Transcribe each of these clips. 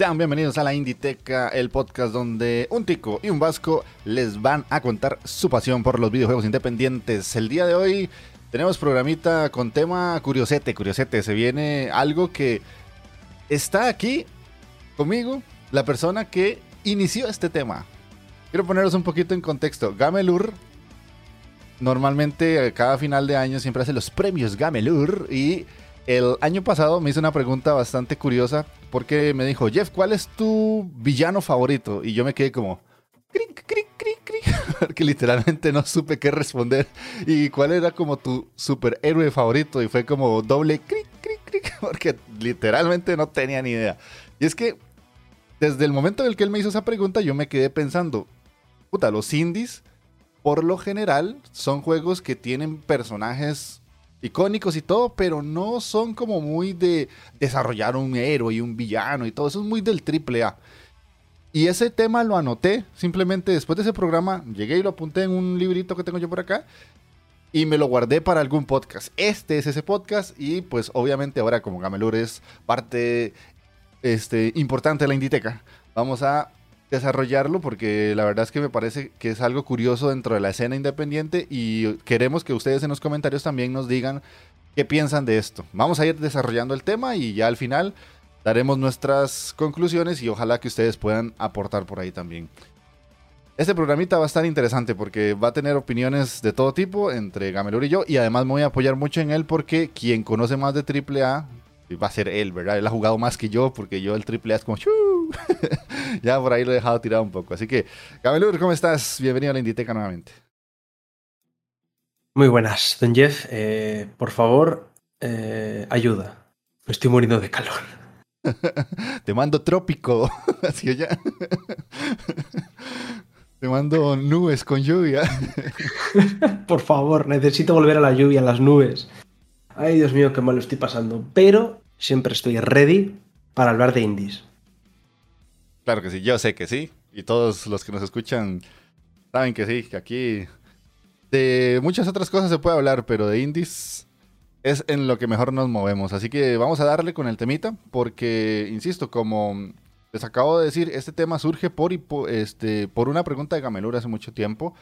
Sean bienvenidos a la Inditeca, el podcast donde un tico y un vasco les van a contar su pasión por los videojuegos independientes. El día de hoy tenemos programita con tema curiosete, curiosete. Se viene algo que está aquí conmigo, la persona que inició este tema. Quiero poneros un poquito en contexto. Gamelur normalmente cada final de año siempre hace los premios Gamelur y el año pasado me hizo una pregunta bastante curiosa porque me dijo, Jeff, ¿cuál es tu villano favorito? Y yo me quedé como, cric, cric, cric, cric, porque literalmente no supe qué responder. ¿Y cuál era como tu superhéroe favorito? Y fue como doble cric, cric, cric, porque literalmente no tenía ni idea. Y es que desde el momento en el que él me hizo esa pregunta, yo me quedé pensando, puta, los indies, por lo general, son juegos que tienen personajes icónicos y todo, pero no son como muy de desarrollar un héroe y un villano y todo. Eso es muy del triple A. Y ese tema lo anoté, simplemente después de ese programa llegué y lo apunté en un librito que tengo yo por acá y me lo guardé para algún podcast. Este es ese podcast y pues obviamente ahora como Gamelur es parte este, importante de la Inditeca, vamos a desarrollarlo porque la verdad es que me parece que es algo curioso dentro de la escena independiente y queremos que ustedes en los comentarios también nos digan qué piensan de esto. Vamos a ir desarrollando el tema y ya al final daremos nuestras conclusiones y ojalá que ustedes puedan aportar por ahí también. Este programita va a estar interesante porque va a tener opiniones de todo tipo entre Gamelur y yo y además me voy a apoyar mucho en él porque quien conoce más de AAA va a ser él, ¿verdad? Él ha jugado más que yo porque yo el AAA es como... ya por ahí lo he dejado tirado un poco. Así que, Gamelur, ¿cómo estás? Bienvenido a la Inditeca nuevamente. Muy buenas, don Jeff. Eh, por favor, eh, ayuda. Me estoy muriendo de calor. Te mando trópico. Así ya. Te mando nubes con lluvia. por favor, necesito volver a la lluvia, a las nubes. Ay, Dios mío, qué mal lo estoy pasando. Pero siempre estoy ready para hablar de indies. Claro que sí, yo sé que sí. Y todos los que nos escuchan saben que sí, que aquí de muchas otras cosas se puede hablar, pero de indies es en lo que mejor nos movemos. Así que vamos a darle con el temita, porque, insisto, como les acabo de decir, este tema surge por, este, por una pregunta de Gamelur hace mucho tiempo.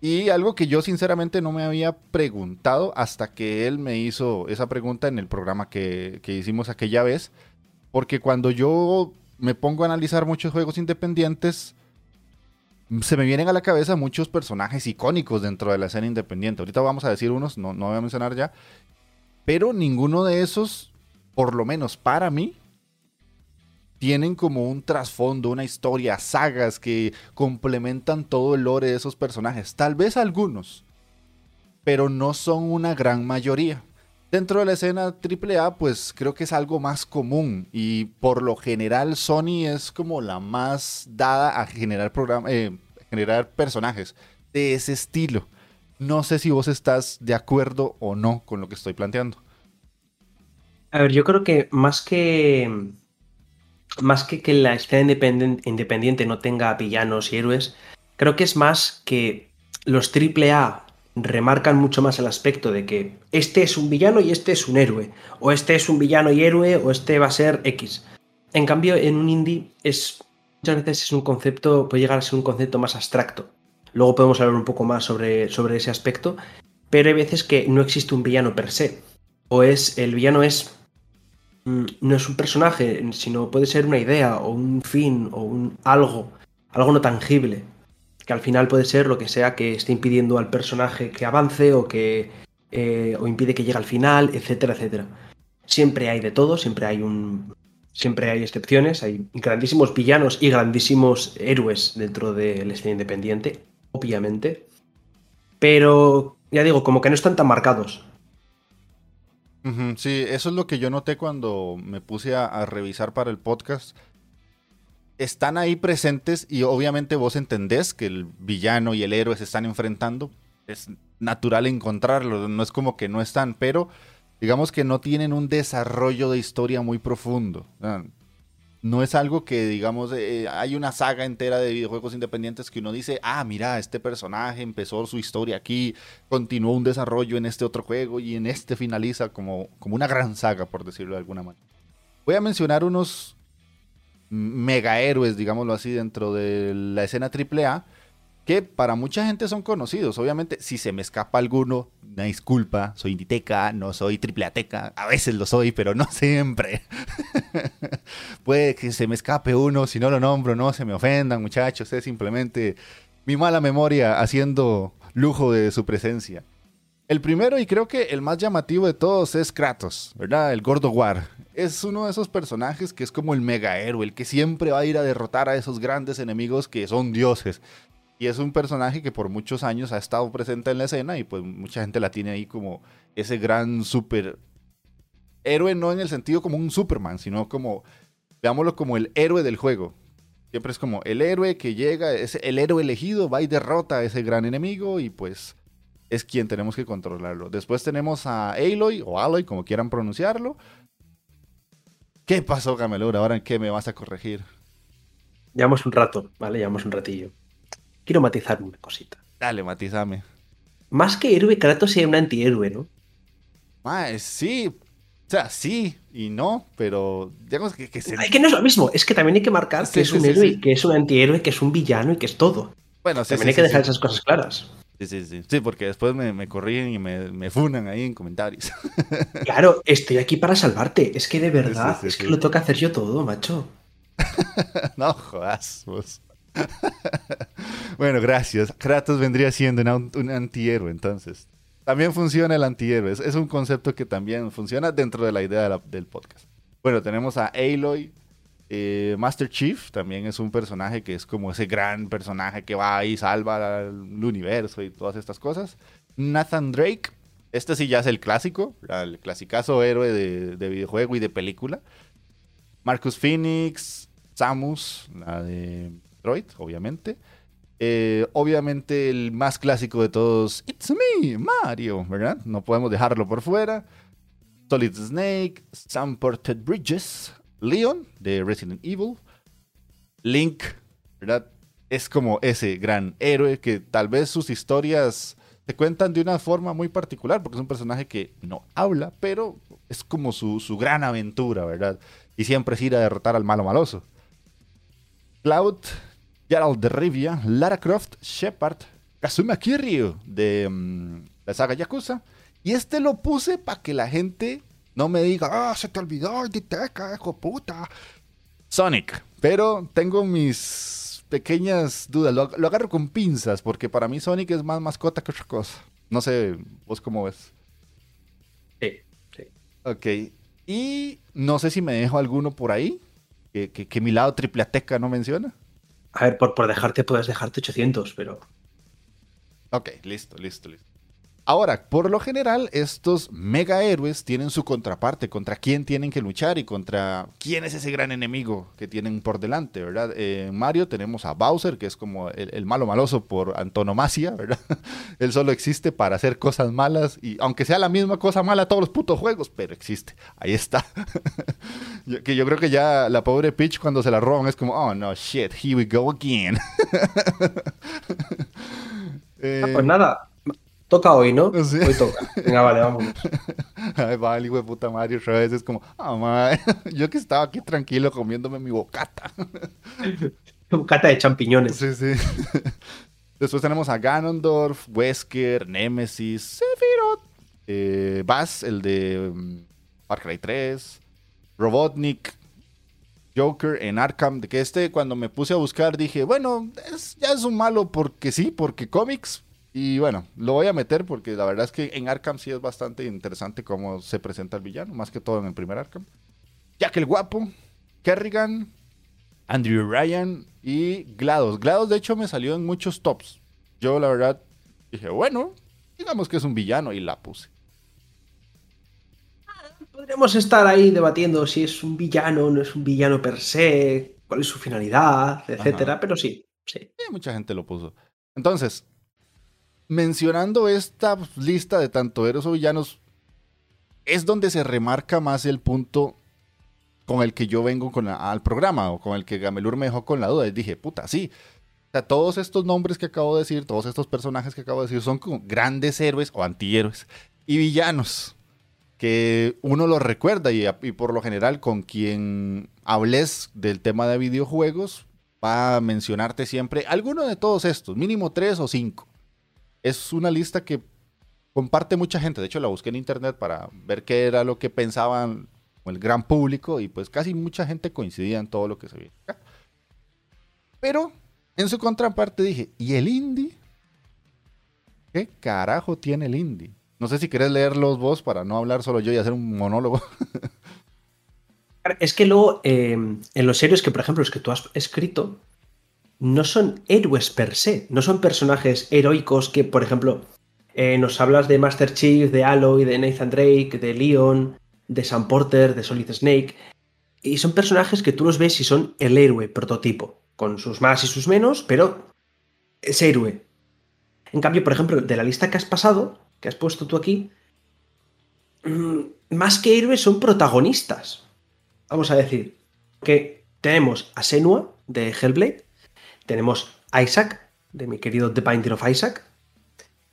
Y algo que yo sinceramente no me había preguntado hasta que él me hizo esa pregunta en el programa que, que hicimos aquella vez. Porque cuando yo me pongo a analizar muchos juegos independientes, se me vienen a la cabeza muchos personajes icónicos dentro de la escena independiente. Ahorita vamos a decir unos, no, no voy a mencionar ya. Pero ninguno de esos, por lo menos para mí, tienen como un trasfondo, una historia, sagas que complementan todo el lore de esos personajes. Tal vez algunos, pero no son una gran mayoría. Dentro de la escena AAA, pues creo que es algo más común y por lo general Sony es como la más dada a generar, eh, generar personajes de ese estilo. No sé si vos estás de acuerdo o no con lo que estoy planteando. A ver, yo creo que más que más que que la escena independiente no tenga villanos y héroes, creo que es más que los AAA remarcan mucho más el aspecto de que este es un villano y este es un héroe, o este es un villano y héroe, o este va a ser X. En cambio, en un indie es muchas veces es un concepto, puede llegar a ser un concepto más abstracto. Luego podemos hablar un poco más sobre, sobre ese aspecto, pero hay veces que no existe un villano per se. O es, el villano es, no es un personaje, sino puede ser una idea, o un fin, o un algo, algo no tangible que al final puede ser lo que sea que esté impidiendo al personaje que avance o que eh, o impide que llegue al final, etcétera, etcétera. Siempre hay de todo, siempre hay un siempre hay excepciones, hay grandísimos villanos y grandísimos héroes dentro del escena independiente, obviamente. Pero ya digo, como que no están tan marcados. Sí, eso es lo que yo noté cuando me puse a, revisar para el podcast. Están ahí presentes y obviamente vos entendés que el villano y el héroe se están enfrentando. Es natural encontrarlo, no es como que no están, pero digamos que no tienen un desarrollo de historia muy profundo no es algo que, digamos, eh, hay una saga entera de videojuegos independientes que uno dice, ah, mira, este personaje empezó su historia aquí, continuó un desarrollo en este otro juego y en este finaliza como, como una gran saga, por decirlo de alguna manera. Voy a mencionar unos mega héroes, digámoslo así, dentro de la escena AAA que para mucha gente son conocidos. Obviamente, si se me escapa alguno, una disculpa, soy inditeca, no soy tripleateca, a veces lo soy, pero no siempre. Puede que se me escape uno, si no lo nombro, no se me ofendan, muchachos, es simplemente mi mala memoria haciendo lujo de su presencia. El primero y creo que el más llamativo de todos es Kratos, ¿verdad? El Gordo War. Es uno de esos personajes que es como el mega héroe, el que siempre va a ir a derrotar a esos grandes enemigos que son dioses. Y es un personaje que por muchos años ha estado presente en la escena y pues mucha gente la tiene ahí como ese gran super héroe, no en el sentido como un Superman, sino como, veámoslo como el héroe del juego. Siempre es como el héroe que llega, es el héroe elegido, va y derrota a ese gran enemigo y pues es quien tenemos que controlarlo. Después tenemos a Aloy o Aloy, como quieran pronunciarlo. ¿Qué pasó, Gamelur? ¿Ahora en qué me vas a corregir? Llevamos un rato, ¿vale? Llevamos un ratillo quiero matizar una cosita. Dale, matizame. Más que héroe, Kratos sea un antihéroe, ¿no? Ah, sí. O sea, sí y no, pero digamos que, que, que no es lo mismo, es que también hay que marcar que es un héroe, que es un antihéroe, que es un villano y que es todo. Bueno, sí, También hay que dejar esas cosas claras. Sí, sí, sí. Sí, porque después me, me corrigen y me, me, funan ahí en comentarios. Claro, estoy aquí para salvarte. Es que de verdad, es que lo toca hacer yo todo, macho. no jodas, vos. bueno, gracias. Kratos vendría siendo un, antihéroe, entonces. También funciona el antihéroe. Es, un concepto que también funciona dentro de la idea del podcast. Bueno, tenemos a Aloy. Eh, Master Chief también es un personaje que es como ese gran personaje que va y salva al universo y todas estas cosas. Nathan Drake. Este sí ya es el clásico, el clasicazo héroe de, de videojuego y de película. Marcus Phoenix, Samus, la de obviamente. Eh, obviamente el más clásico de todos, It's Me, Mario, ¿verdad? No podemos dejarlo por fuera. Solid Snake, Sam Ported Bridges, Leon de Resident Evil, Link, ¿verdad? Es como ese gran héroe que tal vez sus historias se cuentan de una forma muy particular, porque es un personaje que no habla, pero es como su, su gran aventura, ¿verdad? Y siempre es ir a derrotar al malo maloso. Cloud Gerald de Rivia, Lara Croft, Shepard, Kazuma Kiryu de mm, la saga Yakuza. Y este lo puse para que la gente no me diga, ah, se te olvidó Diteca, hijo puta. Sonic. Pero tengo mis pequeñas dudas. Lo, lo, agarro con pinzas porque para mí Sonic es más mascota que otra cosa. No sé, vos cómo ves. Sí, sí. Ok. Y no sé si me dejo alguno por ahí que, que, que mi lado tripleateca no menciona. A ver, por, por dejarte puedes dejarte 800, pero... Ok, listo, listo, listo. Ahora, por lo general, estos mega héroes tienen su contraparte, contra quién tienen que luchar y contra quién es ese gran enemigo que tienen por delante, ¿verdad? en Mario tenemos a Bowser, que es como el, malo maloso por antonomasia, ¿verdad? Él solo existe para hacer cosas malas y aunque sea la misma cosa mala todos los putos juegos, pero existe, ahí está. que yo creo que ya la pobre Peach cuando se la roban es como, oh no, shit, here we go again. Ah, pues nada, Toca hoy, ¿no? Hoy toca. Venga, vale, vámonos. Ay, va, el hijo de puta Mario otra vez es como, ah, madre. yo que estaba aquí tranquilo comiéndome mi bocata. bocata de champiñones. Sí, sí. Después tenemos a Ganondorf, Wesker, Nemesis, Sephiroth, eh, Bass, el de um, Far Cry 3, Robotnik, Joker en Arkham, de que este cuando me puse a buscar dije, bueno, ya es un malo porque sí, porque cómics, y bueno, lo voy a meter porque la verdad es que en Arkham sí es bastante interesante cómo se presenta el villano, más que todo en el primer Arkham. Jack el Guapo, Kerrigan, Andrew Ryan y GLaDOS. GLaDOS de hecho me salió en muchos tops. Yo la verdad dije, bueno, digamos que es un villano y la puse. podríamos estar ahí debatiendo si es un villano o no es un villano per se, cuál es su finalidad, etcétera, pero sí, sí. Mucha gente lo puso. Entonces, mencionando esta lista de tanto héroes o villanos, es donde se remarca más el punto con el que yo vengo con al programa o con el que Gamelur me dejó con la duda. Y dije, puta, sí. O sea, todos estos nombres que acabo de decir, todos estos personajes que acabo de decir, son como grandes héroes o antihéroes y villanos que uno los recuerda y, y, por lo general con quien hables del tema de videojuegos va a mencionarte siempre alguno de todos estos, mínimo tres o cinco. Es una lista que comparte mucha gente. De hecho, la busqué en internet para ver qué era lo que pensaban el gran público y pues casi mucha gente coincidía en todo lo que se veía Pero en su contraparte dije, ¿y el indie? ¿Qué carajo tiene el indie? No sé si querés leerlos vos para no hablar solo yo y hacer un monólogo. Es que luego, em, en los héroes que, por ejemplo, los que tú has escrito, no son héroes per se, no son personajes heroicos que, por ejemplo, eh, nos hablas de Master Chief, de Aloy, de Nathan Drake, de Leon, de Sam Porter, de Solid Snake. Y son personajes que tú los ves y son el héroe prototipo, con sus más y sus menos, pero es héroe. En cambio, por ejemplo, de la lista que has pasado, que has puesto tú aquí, mm, más que héroes son protagonistas. Vamos a decir que tenemos a Senua de Hellblade, tenemos Isaac, de mi querido The Binding of Isaac,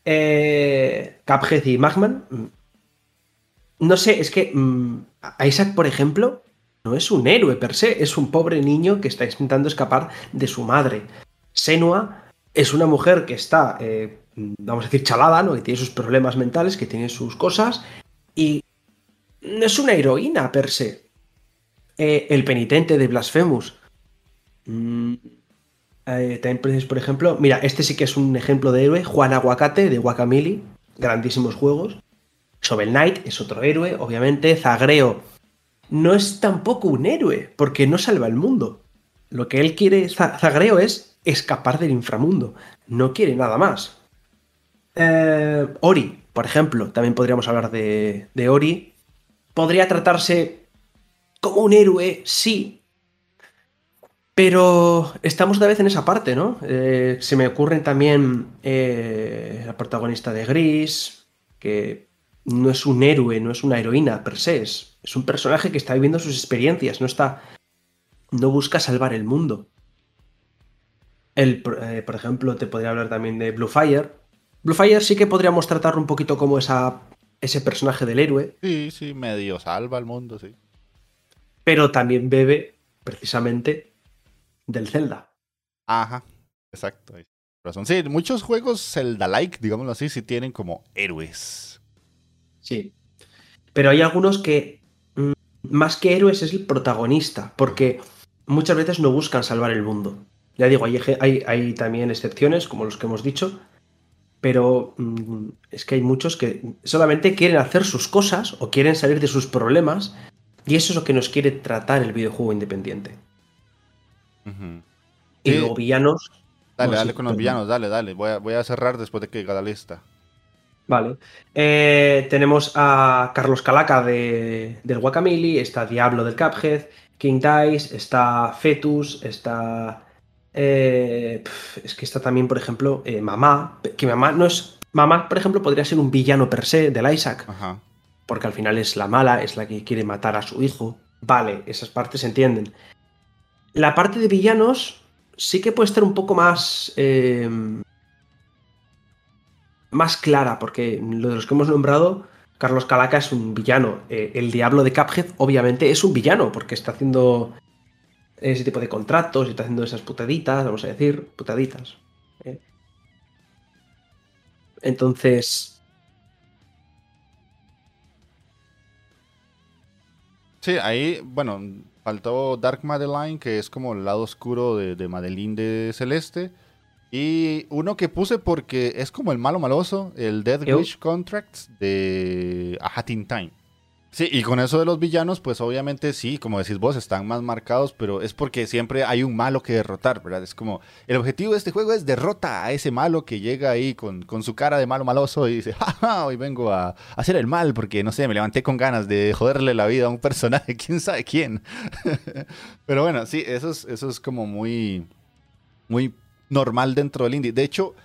eh, Cuphead y Magman, no sé, es que mm, Isaac, por ejemplo, no es un héroe per se, es un pobre niño que está intentando escapar de su madre. Senua es una mujer que está, eh, vamos a decir, chalada, ¿no? Que tiene sus problemas mentales, que tiene sus cosas, y no es una heroína per se. Eh, el penitente de Blasphemous. Mm, eh, también, por ejemplo, mira, este sí que es un ejemplo de héroe, Juan Aguacate de Guacamili, grandísimos juegos. Shovel Knight es otro héroe, obviamente. Zagreo no es tampoco un héroe, porque no salva el mundo. Lo que él quiere, Zagreo, es escapar del inframundo. No quiere nada más. Eh, Ori, por ejemplo, también podríamos hablar de, Ori. Podría tratarse como un héroe, sí, pero estamos otra vez en esa parte, ¿no? Eh, se me ocurren también eh, la protagonista de Gris, que no es un héroe, no es una heroína per se, es, un personaje que está viviendo sus experiencias, no está. no busca salvar el mundo. El, eh, por ejemplo, te podría hablar también de Bluefire. Bluefire sí que podríamos tratarlo un poquito como esa, ese personaje del héroe. Sí, sí, medio salva el mundo, sí. Pero también bebe, precisamente, del Zelda. Ajá, exacto. Sí, muchos juegos Zelda-like, digámoslo así, sí tienen como héroes. Sí. Pero hay algunos que, mm, más que héroes, es el protagonista, porque muchas veces no buscan salvar el mundo. Ya digo, hay, hay, también excepciones, como los que hemos dicho, pero mm, es que hay muchos que solamente quieren hacer sus cosas o quieren salir de sus problemas, y eso es lo que nos quiere tratar el videojuego independiente. Y luego villanos. Dale, dale con los villanos, dale, dale. Voy a, voy a cerrar después de que llega la lista. Vale. Eh, tenemos a Carlos Calaca de, del Guacamili, está Diablo del Cuphead, King Dice, está Fetus, está. Eh, es que está también, por ejemplo, eh, Mamá. Que Mamá no es. Mamá, por ejemplo, podría ser un villano per se del Isaac. Porque al final es la mala, es la que quiere matar a su hijo. Vale, esas partes se entienden. La parte de villanos sí que puede estar un poco más más clara, porque lo de los que hemos nombrado, Carlos Calaca es un villano. Eh, el diablo de Cuphead, obviamente, es un villano, porque está haciendo ese tipo de contratos y está haciendo esas putaditas, vamos a decir, putaditas. ¿eh? Entonces. Sí, ahí, bueno, faltó Dark Madeline, que es como el lado oscuro de, de Madeline de Celeste. Y uno que puse porque es como el malo maloso, el Dead Wish Contracts de A Hat in Time. Sí, y con eso de los villanos, pues obviamente sí, como decís vos, están más marcados, pero es porque siempre hay un malo que derrotar, ¿verdad? Es como, el objetivo de este juego es derrota a ese malo que llega ahí con, con su cara de malo maloso y dice, jaja, hoy vengo a, hacer el mal porque, no sé, me levanté con ganas de joderle la vida a un personaje, quién sabe quién. pero bueno, sí, eso es, eso es como muy, muy normal dentro del indie. De hecho,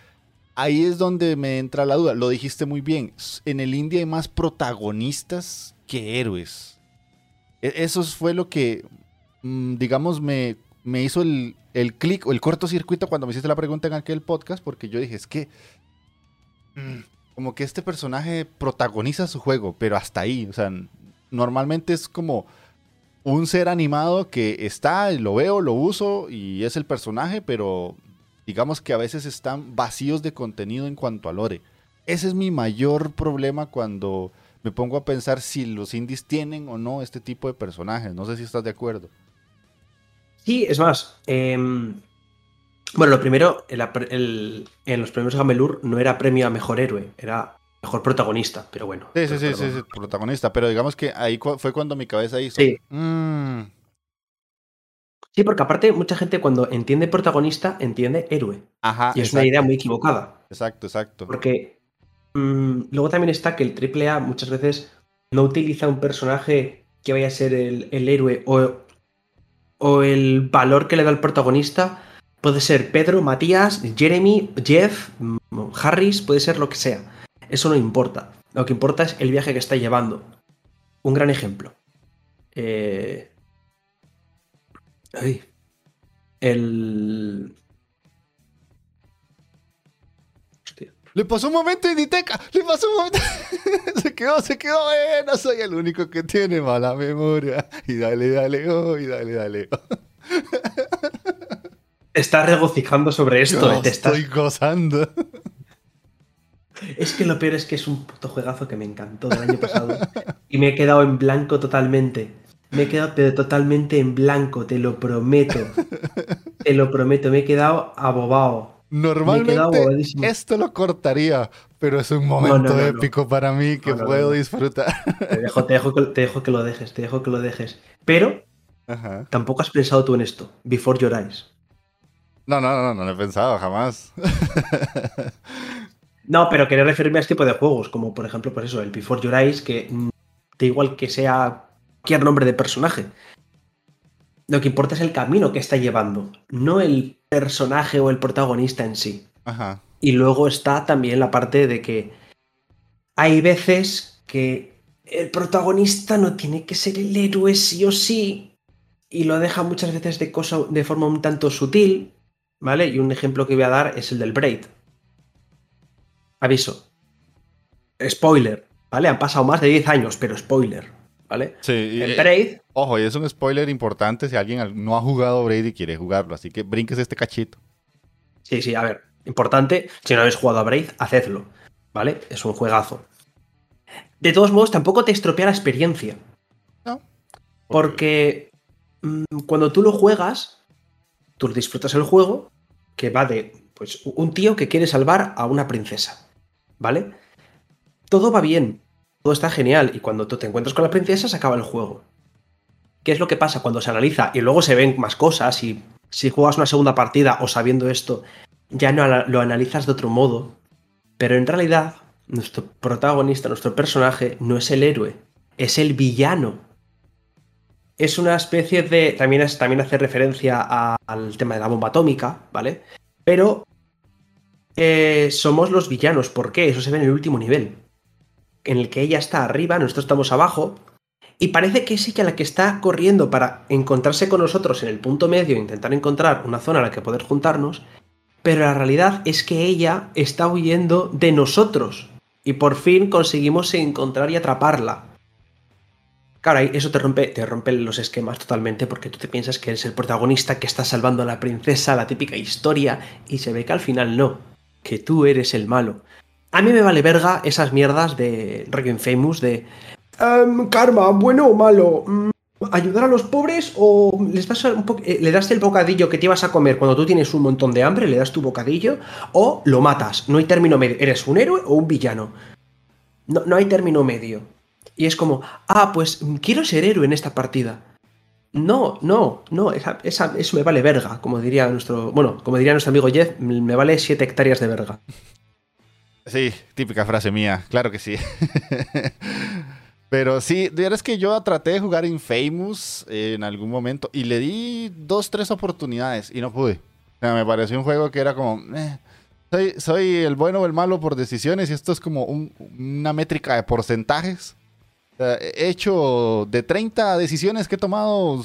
ahí es donde me entra la duda, lo dijiste muy bien, en el indie hay más protagonistas que héroes. E, eso fue lo que, mm, digamos, me, me hizo el, el clic o el cortocircuito cuando me hiciste la pregunta en aquel podcast, porque yo dije, es que mm, como que este personaje protagoniza su juego, pero hasta ahí, o sea, normalmente es como un ser animado que está, lo veo, lo uso y es el personaje, pero digamos que a veces están vacíos de contenido en cuanto a lore. Ese es mi mayor problema cuando me pongo a pensar si los indies tienen o no este tipo de personajes. No sé si estás de acuerdo. Sí, es más. Em, bueno, lo primero, en los premios Gamelur no era premio a mejor héroe, era mejor protagonista, pero bueno. Sí, sí, sí, sí, protagonista. Pero digamos que ahí fue cuando mi cabeza hizo. Sí. Mm". Sí, porque aparte, mucha gente cuando entiende protagonista, entiende héroe. Ajá. Y es una idea muy equivocada. Exacto, exacto. Porque Mm, luego también está que el AAA muchas veces no utiliza un personaje que vaya a ser el, héroe o, o, el valor que le da el protagonista. Puede ser Pedro, Matías, Jeremy, Jeff, mm, Harris, puede ser lo que sea. Eso no importa. Lo que importa es el viaje que está llevando. Un gran ejemplo. Eh... El, Le pasó un momento en Diteca, le pasó un momento. se quedó, se quedó, eh, no soy el único que tiene mala memoria. Y dale, dale, oh, y dale, dale. Oh. Estás regocijando sobre esto, eh, te estoy gozando. Es que lo peor es que es un puto juegazo que me encantó del año pasado. y me he quedado en blanco totalmente. Me he quedado pero totalmente en blanco, te lo prometo. Te lo prometo, me he quedado abobado. Normalmente esto lo cortaría, pero es un momento épico para mí que puedo disfrutar. Te dejo, te, dejo que, lo dejes, te dejo que lo dejes. Pero tampoco has pensado tú en esto, Before Your Eyes. No, no, no, no lo he pensado jamás. no, pero quería referirme a este tipo de juegos, como por ejemplo, pues eso, el Before Your Eyes, que da igual que sea cualquier nombre de personaje. Lo que importa es el camino que está llevando, no el personaje o el protagonista en sí. Ajá. Y luego está también la parte de que hay veces que el protagonista no tiene que ser el héroe sí o sí y lo deja muchas veces de, cosa, de forma un tanto sutil, ¿vale? Y un ejemplo que voy a dar es el del Braid. Aviso. Spoiler, ¿vale? Han pasado más de 10 años, pero spoiler. ¿Vale? Sí. El Braid. Ojo, y es un spoiler importante si alguien no ha jugado Braid y quiere jugarlo, así que brinques este cachito. Sí, sí, a ver, importante, si no habéis jugado a Braid, hacedlo, ¿vale? Es un juegazo. De todos modos, tampoco te estropea la experiencia. No. Porque mm, cuando tú lo juegas, tú disfrutas el juego, que va de pues, un tío que quiere salvar a una princesa, ¿vale? Todo va bien, todo está genial y cuando tú te encuentras con la princesa se acaba el juego. ¿Qué es lo que pasa cuando se analiza y luego se ven más cosas y si juegas una segunda partida o sabiendo esto, ya no lo analizas de otro modo? Pero en realidad, nuestro protagonista, nuestro personaje, no es el héroe, es el villano. Es una especie de. También, también hace referencia al tema de la bomba atómica, ¿vale? Pero eh, somos los villanos. ¿Por qué? Eso se ve en el último nivel en el que ella está arriba, nosotros estamos abajo, y parece que es ella la que está corriendo para encontrarse con nosotros en el punto medio e intentar encontrar una zona en la que poder juntarnos, pero la realidad es que ella está huyendo de nosotros, y por fin conseguimos encontrar y atraparla. Claro, eso te rompe, te rompe los esquemas totalmente porque tú te piensas que eres el protagonista que está salvando a la princesa, la típica historia, y se ve que al final no, que tú eres el malo. A mí me vale verga esas mierdas de Requiem Famous de em, karma, bueno o malo. Mm, ¿Ayudar a los pobres o les das eh, le das el bocadillo que te ibas a comer cuando tú tienes un montón de hambre, le das tu bocadillo o lo matas? No hay término medio. ¿Eres un héroe o un villano? No, no hay término medio. Y es como, ah, pues quiero ser héroe en esta partida. No, no, no, esa, eso me vale verga, como diría nuestro, bueno, como diría nuestro amigo Jeff, me vale 7 hectáreas de verga. Sí, típica frase mía, claro que sí. Pero sí, de verdad es que yo traté de jugar Infamous en algún momento y le di dos, tres oportunidades y no pude. O sea, me pareció un juego que era como, eh, soy, el bueno o el malo por decisiones y esto es como una métrica de porcentajes. he hecho de 30 decisiones que he tomado,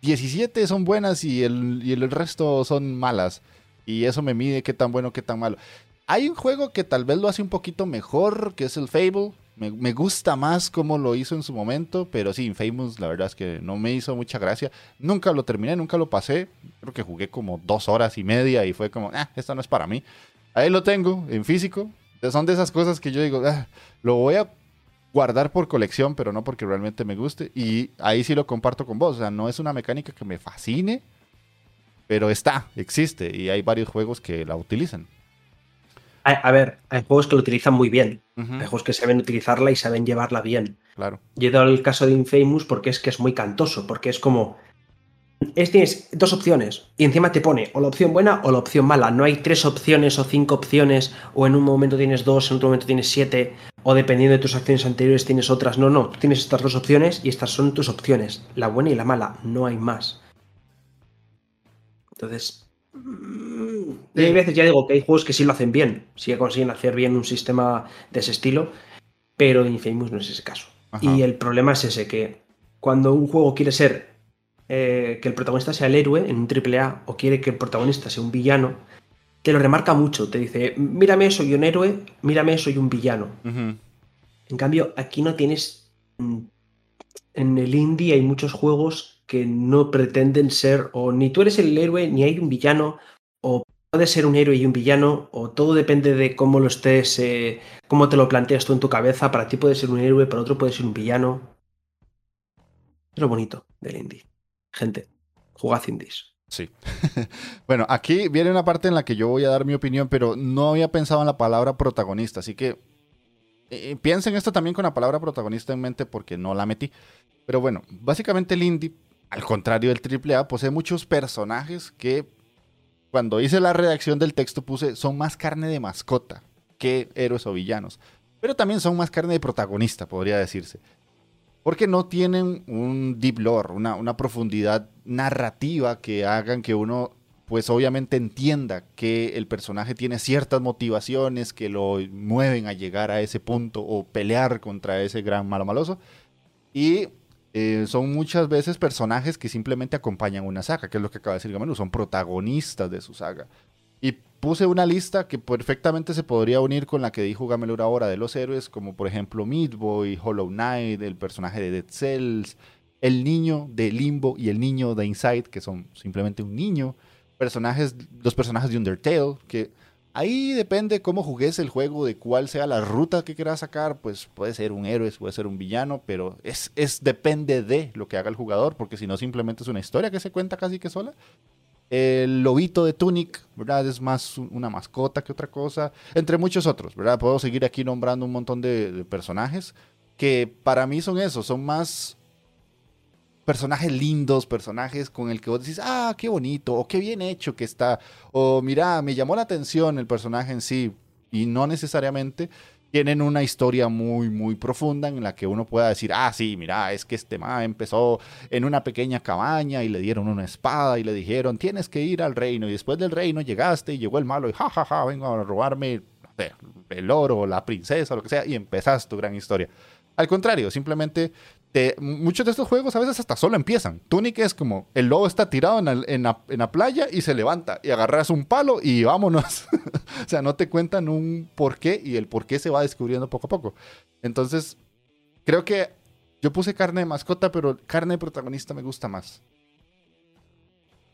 17 son buenas y el, y el resto son malas. Y eso me mide qué tan bueno, qué tan malo. Hay un juego que tal vez lo hace un poquito mejor, que es el Fable. Me, gusta más cómo lo hizo en su momento, pero sí, Infamous la verdad es que no me hizo mucha gracia. Nunca lo terminé, nunca lo pasé. Creo que jugué como dos horas y media y fue como, ah, esto no es para mí. Ahí lo tengo, en físico. Son de esas cosas que yo digo, ah, lo voy a guardar por colección, pero no porque realmente me guste. Y ahí sí lo comparto con vos. O sea, no es una mecánica que me fascine, pero está, existe y hay varios juegos que la utilizan. A, ver, hay juegos que lo utilizan muy bien. Hay juegos que saben utilizarla y saben llevarla bien. Claro. Yo he dado el caso de Infamous porque es que es muy cantoso, porque es como. Es, tienes dos opciones y encima te pone o la opción buena o la opción mala. No hay tres opciones o cinco opciones, o en un momento tienes dos, en otro momento tienes siete, o dependiendo de tus acciones anteriores tienes otras. No, no, tienes estas dos opciones y estas son tus opciones, la buena y la mala, no hay más. Entonces, y hay veces, ya digo, que hay juegos que sí lo hacen bien, sí consiguen hacer bien un sistema de ese estilo, pero Infamous no es ese caso. Y el problema es ese, que cuando un juego quiere ser eh, que el protagonista sea el héroe en un AAA o quiere que el protagonista sea un villano, te lo remarca mucho, te dice, mírame, soy un héroe, mírame, soy un villano. En cambio, aquí no tienes... En el indie hay muchos juegos que no pretenden ser, o ni tú eres el héroe, ni hay un villano, o puede ser un héroe y un villano, o todo depende de cómo lo estés, eh, cómo te lo planteas tú en tu cabeza. Para ti puede ser un héroe, para otro puede ser un villano. Es lo bonito del indie. Gente, jugad indies. Sí. bueno, aquí viene una parte en la que yo voy a dar mi opinión, pero no había pensado en la palabra protagonista, así que eh, piensen esto también con la palabra protagonista en mente porque no la metí. Pero bueno, básicamente el indie, al contrario del AAA, posee muchos personajes que cuando hice la redacción del texto puse son más carne de mascota que héroes o villanos. Pero también son más carne de protagonista, podría decirse. Porque no tienen un deep lore, una, una profundidad narrativa que hagan que uno, pues obviamente entienda que el personaje tiene ciertas motivaciones que lo mueven a llegar a ese punto o pelear contra ese gran malo maloso. Y eh, son muchas veces personajes que simplemente acompañan una saga, que es lo que acaba de decir Gamelu, son protagonistas de su saga. Y puse una lista que perfectamente se podría unir con la que dijo Gamelur ahora de los héroes, como por ejemplo Meat Boy, Hollow Knight, el personaje de Dead Cells, el niño de Limbo y el niño de Inside, que son simplemente un niño. Personajes, los personajes de Undertale, que Ahí depende cómo jugues el juego, de cuál sea la ruta que quieras sacar, pues puede ser un héroe, puede ser un villano, pero es, es depende de lo que haga el jugador, porque si no simplemente es una historia que se cuenta casi que sola. El lobito de Tunic, ¿verdad? Es más una mascota que otra cosa, entre muchos otros, ¿verdad? Puedo seguir aquí nombrando un montón de personajes que para mí son esos, son más personajes lindos, personajes con el que vos decís, ah, qué bonito, o qué bien hecho que está, o mira, me llamó la atención el personaje en sí, y no necesariamente tienen una historia muy, muy profunda en la que uno pueda decir, ah, sí, mira, es que este ma empezó en una pequeña cabaña y le dieron una espada y le dijeron, tienes que ir al reino, y después del reino llegaste y llegó el malo y jajaja, ja, ja, vengo a robarme el oro, la princesa, lo que sea, y empezás tu gran historia. Al contrario, simplemente muchos de estos juegos a veces hasta solo empiezan. Tunic es como el lobo está tirado en, la, playa y se levanta y agarras un palo y vámonos. o sea, no te cuentan un por qué y el por qué se va descubriendo poco a poco. Entonces, creo que yo puse carne de mascota, pero carne de protagonista me gusta más.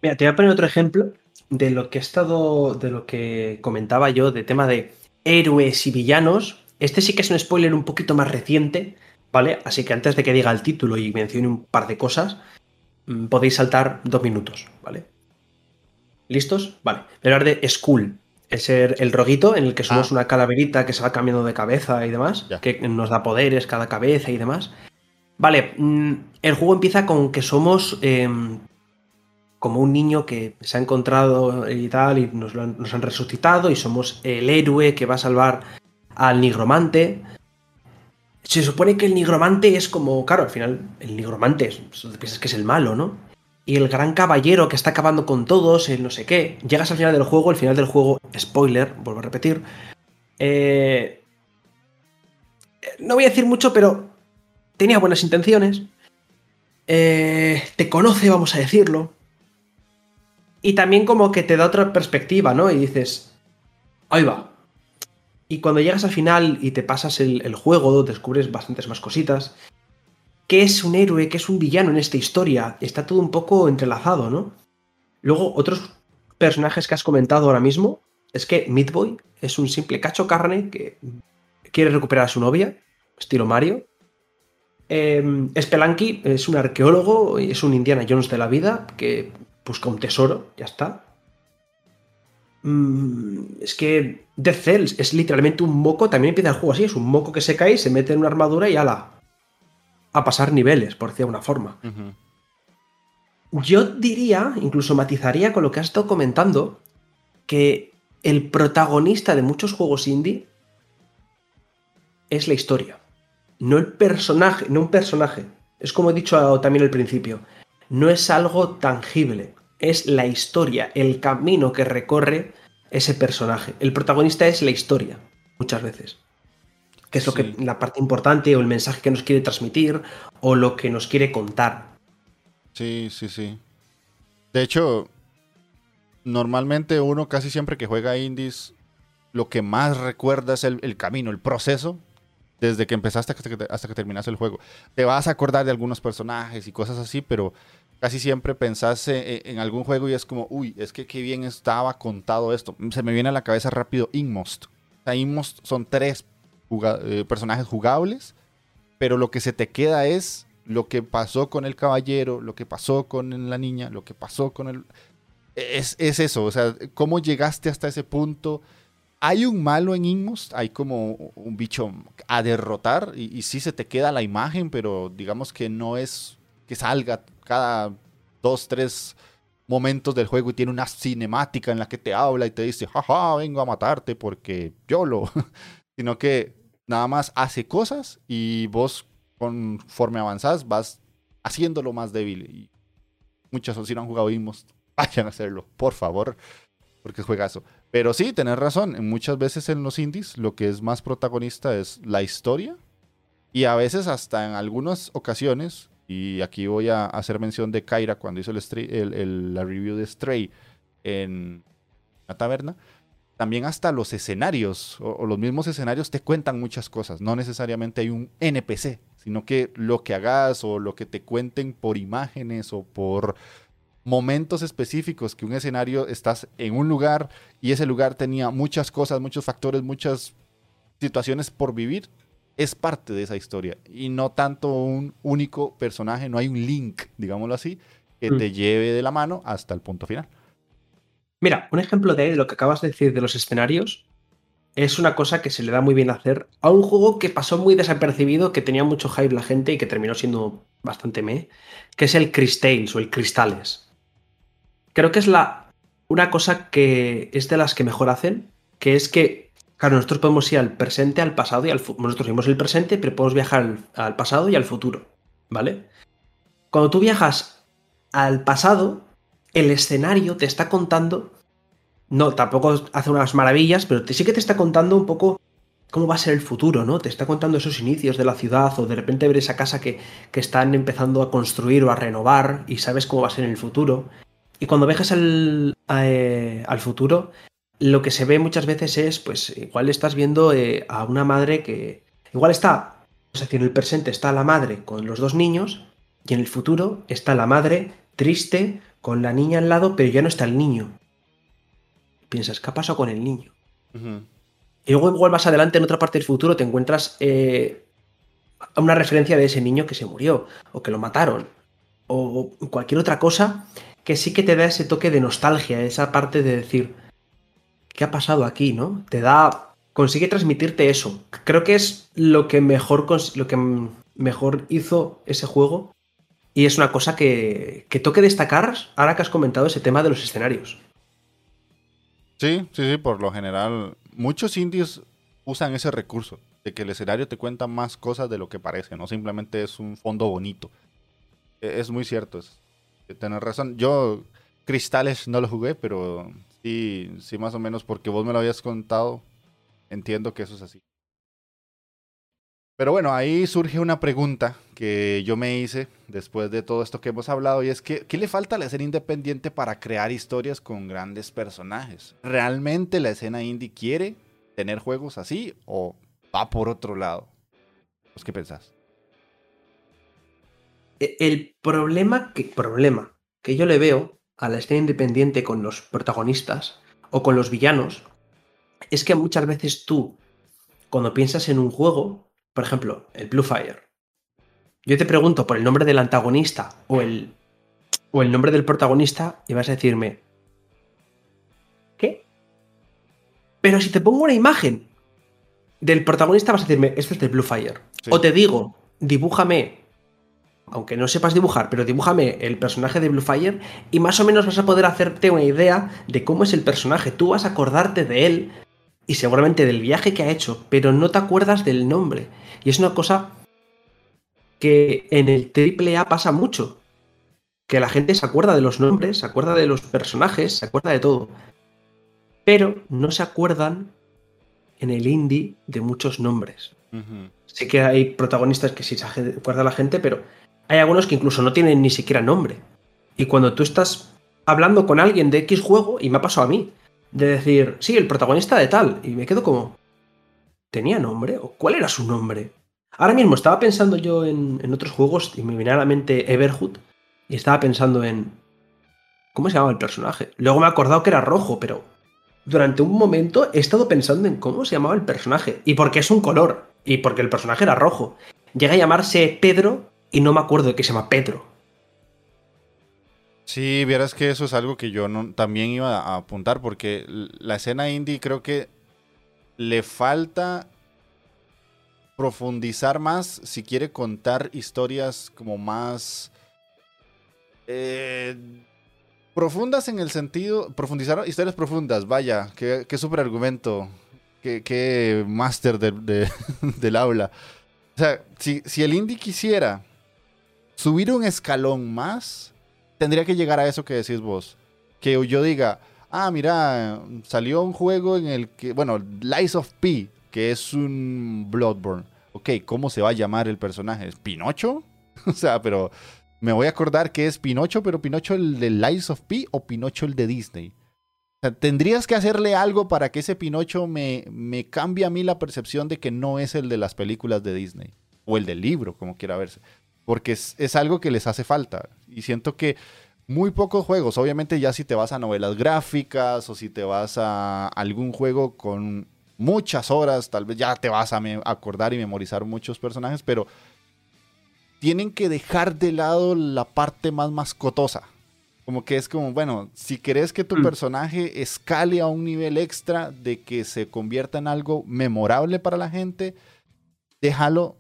Mira, te voy a poner otro ejemplo de lo que he estado, de lo que comentaba yo, de tema de héroes y villanos. Este sí que es un spoiler un poquito más reciente, ¿vale? Así que antes de que diga el título y mencione un par de cosas, mm, podéis saltar dos minutos, ¿vale? ¿Listos? Vale. Voy a hablar de School. Es el, roguito en el que somos ah. una calaverita que se va cambiando de cabeza y demás, que nos da poderes cada cabeza y demás. Vale, mm, el juego empieza con que somos em, como un niño que se ha encontrado y tal, y nos, nos, han resucitado, y somos el héroe que va a salvar al nigromante. Se supone que el nigromante es como, claro, al final, el nigromante, piensas que es el malo, ¿no? y el gran caballero que está acabando con todos, el no sé qué. Llegas al final del juego, el final del juego, spoiler, vuelvo a repetir. Eh, no voy a decir mucho, pero tenía buenas intenciones. Eh, te conoce, vamos a decirlo. Y también como que te da otra perspectiva, ¿no? Y dices, ahí va. Y cuando llegas al final y te pasas el, juego, descubres bastantes más cositas qué es un héroe, qué es un villano en esta historia. Está todo un poco entrelazado, ¿no? Luego, otros personajes que has comentado ahora mismo, es que Midboy es un simple cacho carne que quiere recuperar a su novia, estilo Mario. Eh, Spelunky es un arqueólogo, es un Indiana Jones de la vida que busca un tesoro, ya está. Mm, es que Death Cells es literalmente un moco, también empieza el juego así, es un moco que se cae, se mete en una armadura y ala, a pasar niveles, por decir una forma. Yo diría, incluso matizaría con lo que has estado comentando, que el protagonista de muchos juegos indie es la historia. No el personaje, no un personaje. Es como he dicho también al principio. No es algo tangible. Es la historia, el camino que recorre ese personaje. El protagonista es la historia, muchas veces que es lo que la parte importante o el mensaje que nos quiere transmitir o lo que nos quiere contar. Sí, sí, sí. De hecho, normalmente uno casi siempre que juega indies, lo que más recuerda es el, camino, el proceso, desde que empezaste hasta que, hasta que terminaste el juego. Te vas a acordar de algunos personajes y cosas así, pero casi siempre pensás en, algún juego y es como, uy, es que qué bien estaba contado esto. Se me viene a la cabeza rápido Inmost. O Inmost son tres eh, personajes jugables, pero lo que se te queda es lo que pasó con el caballero, lo que pasó con la niña, lo que pasó con el... Es, eso, o sea, cómo llegaste hasta ese punto. Hay un malo en Inmost, hay como un bicho a derrotar y, y sí se te queda la imagen, pero digamos que no es que salga cada dos, tres momentos del juego y tiene una cinemática en la que te habla y te dice, jaja, vengo a matarte porque yo lo... sino que nada más hace cosas y vos conforme avanzás vas haciéndolo más débil. Y muchos, si no han jugado Imos, vayan a hacerlo, por favor, porque es juegazo. Pero sí, tenés razón, muchas veces en los indies lo que es más protagonista es la historia y a veces hasta en algunas ocasiones, y aquí voy a hacer mención de Kaira cuando hizo el, la review de Stray en la taberna, también hasta los escenarios o, los mismos escenarios te cuentan muchas cosas. No necesariamente hay un NPC, sino que lo que hagas o lo que te cuenten por imágenes o por momentos específicos que un escenario estás en un lugar y ese lugar tenía muchas cosas, muchos factores, muchas situaciones por vivir, es parte de esa historia y no tanto un único personaje, no hay un link, digámoslo así, que mm. te lleve de la mano hasta el punto final. Mira, un ejemplo de, lo que acabas de decir de los escenarios es una cosa que se le da muy bien hacer a un juego que pasó muy desapercibido, que tenía mucho hype la gente y que terminó siendo bastante me, que es el Crystales o el Cristales. Creo que es la una cosa que es de las que mejor hacen, que es que, claro, nosotros podemos ir al presente, al pasado y al futuro. Nosotros vimos el presente, pero podemos viajar al, pasado y al futuro, ¿vale? Cuando tú viajas al pasado, el escenario te está contando, no, tampoco hace unas maravillas, pero sí que te está contando un poco cómo va a ser el futuro, ¿no? Te está contando esos inicios de la ciudad o de repente ver esa casa que, están empezando a construir o a renovar y sabes cómo va a ser en el futuro. Y cuando viajas al, eh, al futuro, lo que se ve muchas veces es, pues, igual estás viendo eh, a una madre que igual está, o sea, en el presente está la madre con los dos niños y en el futuro está la madre triste con la niña al lado, pero ya no está el niño. Piensas, ¿qué ha pasado con el niño? Y luego igual más adelante, en otra parte del futuro, te encuentras eh, una referencia de ese niño que se murió, o que lo mataron, o cualquier otra cosa que sí que te da ese toque de nostalgia, esa parte de decir, ¿qué ha pasado aquí? ¿no? Te da. Consigue transmitirte eso. Creo que es lo que mejor, lo que mejor hizo ese juego. Y es una cosa que, que toque destacar ahora que has comentado ese tema de los escenarios. Sí, sí, sí, por lo general. Muchos indies usan ese recurso, de que el escenario te cuenta más cosas de lo que parece, no simplemente es un fondo bonito. E, es muy cierto, es, tener razón. Yo Cristales no lo jugué, pero sí, sí más o menos porque vos me lo habías contado, entiendo que eso es así. Pero bueno, ahí surge una pregunta que yo me hice después de todo esto que hemos hablado y es que, ¿qué le falta a la escena independiente para crear historias con grandes personajes? ¿Realmente la escena indie quiere tener juegos así o va por otro lado? ¿Vos qué pensás? E, el problema que, problema que yo le veo a la escena independiente con los protagonistas o con los villanos es que muchas veces tú, cuando piensas en un juego, por ejemplo, el Blue Fire. Yo te pregunto por el nombre del antagonista o el, o el nombre del protagonista y vas a decirme, ¿qué? Pero si te pongo una imagen del protagonista vas a decirme, este es del Blue Fire. O te digo, dibújame, aunque no sepas dibujar, pero dibújame el personaje de Blue Fire y más o menos vas a poder hacerte una idea de cómo es el personaje. Tú vas a acordarte de él y seguramente del viaje que ha hecho, pero no te acuerdas del nombre. Y es una cosa que en el AAA pasa mucho. Que la gente se acuerda de los nombres, se acuerda de los personajes, se acuerda de todo. Pero no se acuerdan en el indie de muchos nombres. Sé que hay protagonistas que sí se acuerda la gente, pero hay algunos que incluso no tienen ni siquiera nombre. Y cuando tú estás hablando con alguien de X juego, y me ha pasado a mí, de decir, sí, el protagonista de tal, y me quedo como, ¿tenía nombre? ¿O cuál era su nombre? Ahora mismo estaba pensando yo en, otros juegos y me vino a la mente Everhood y estaba pensando en cómo se llamaba el personaje. Luego me he acordado que era rojo, pero durante un momento he estado pensando en cómo se llamaba el personaje y porque es un color y porque el personaje era rojo. Llega a llamarse Pedro y no me acuerdo de qué se llama Pedro. Sí, vieras que eso es algo que yo también iba a apuntar porque la escena indie creo que le falta profundizar más si quiere contar historias como más eh, profundas en el sentido, profundizar historias profundas, vaya, qué, qué super argumento, qué, qué máster del aula. O sea, si, si el indie quisiera subir un escalón más, tendría que llegar a eso que decís vos. Que yo diga, ah, mira, salió un juego en el que, bueno, Lies of P, que es un Bloodborne. Ok, ¿cómo se va a llamar el personaje? ¿Es Pinocho? o sea, pero me voy a acordar que es Pinocho, pero Pinocho el de Lies of P o Pinocho el de Disney. O sea, tendrías que hacerle algo para que ese Pinocho me, me cambie a mí la percepción de que no es el de las películas de Disney. O el del libro, como quiera verse porque es, algo que les hace falta. Y siento que muy pocos juegos, obviamente ya si te vas a novelas gráficas o si te vas a algún juego con muchas horas, tal vez ya te vas a acordar y memorizar muchos personajes, pero tienen que dejar de lado la parte más mascotosa. Como que es como, bueno, si querés que tu mm. personaje escale a un nivel extra de que se convierta en algo memorable para la gente, déjalo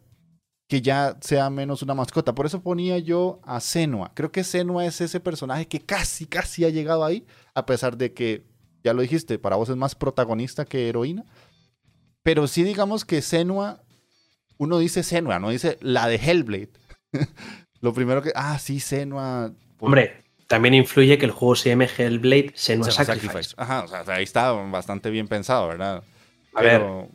que ya sea menos una mascota. Por eso ponía yo a Senua. Creo que Senua es ese personaje que casi, casi ha llegado ahí, a pesar de que, ya lo dijiste, para vos es más protagonista que heroína. Pero sí digamos que Senua, uno dice Senua, no dice la de Hellblade. lo primero que, ah, sí, Senua. Hombre, también influye que el juego se llame Hellblade Senua Sacrifice. Ajá, o sea, ahí está bastante bien pensado, ¿verdad? A ver,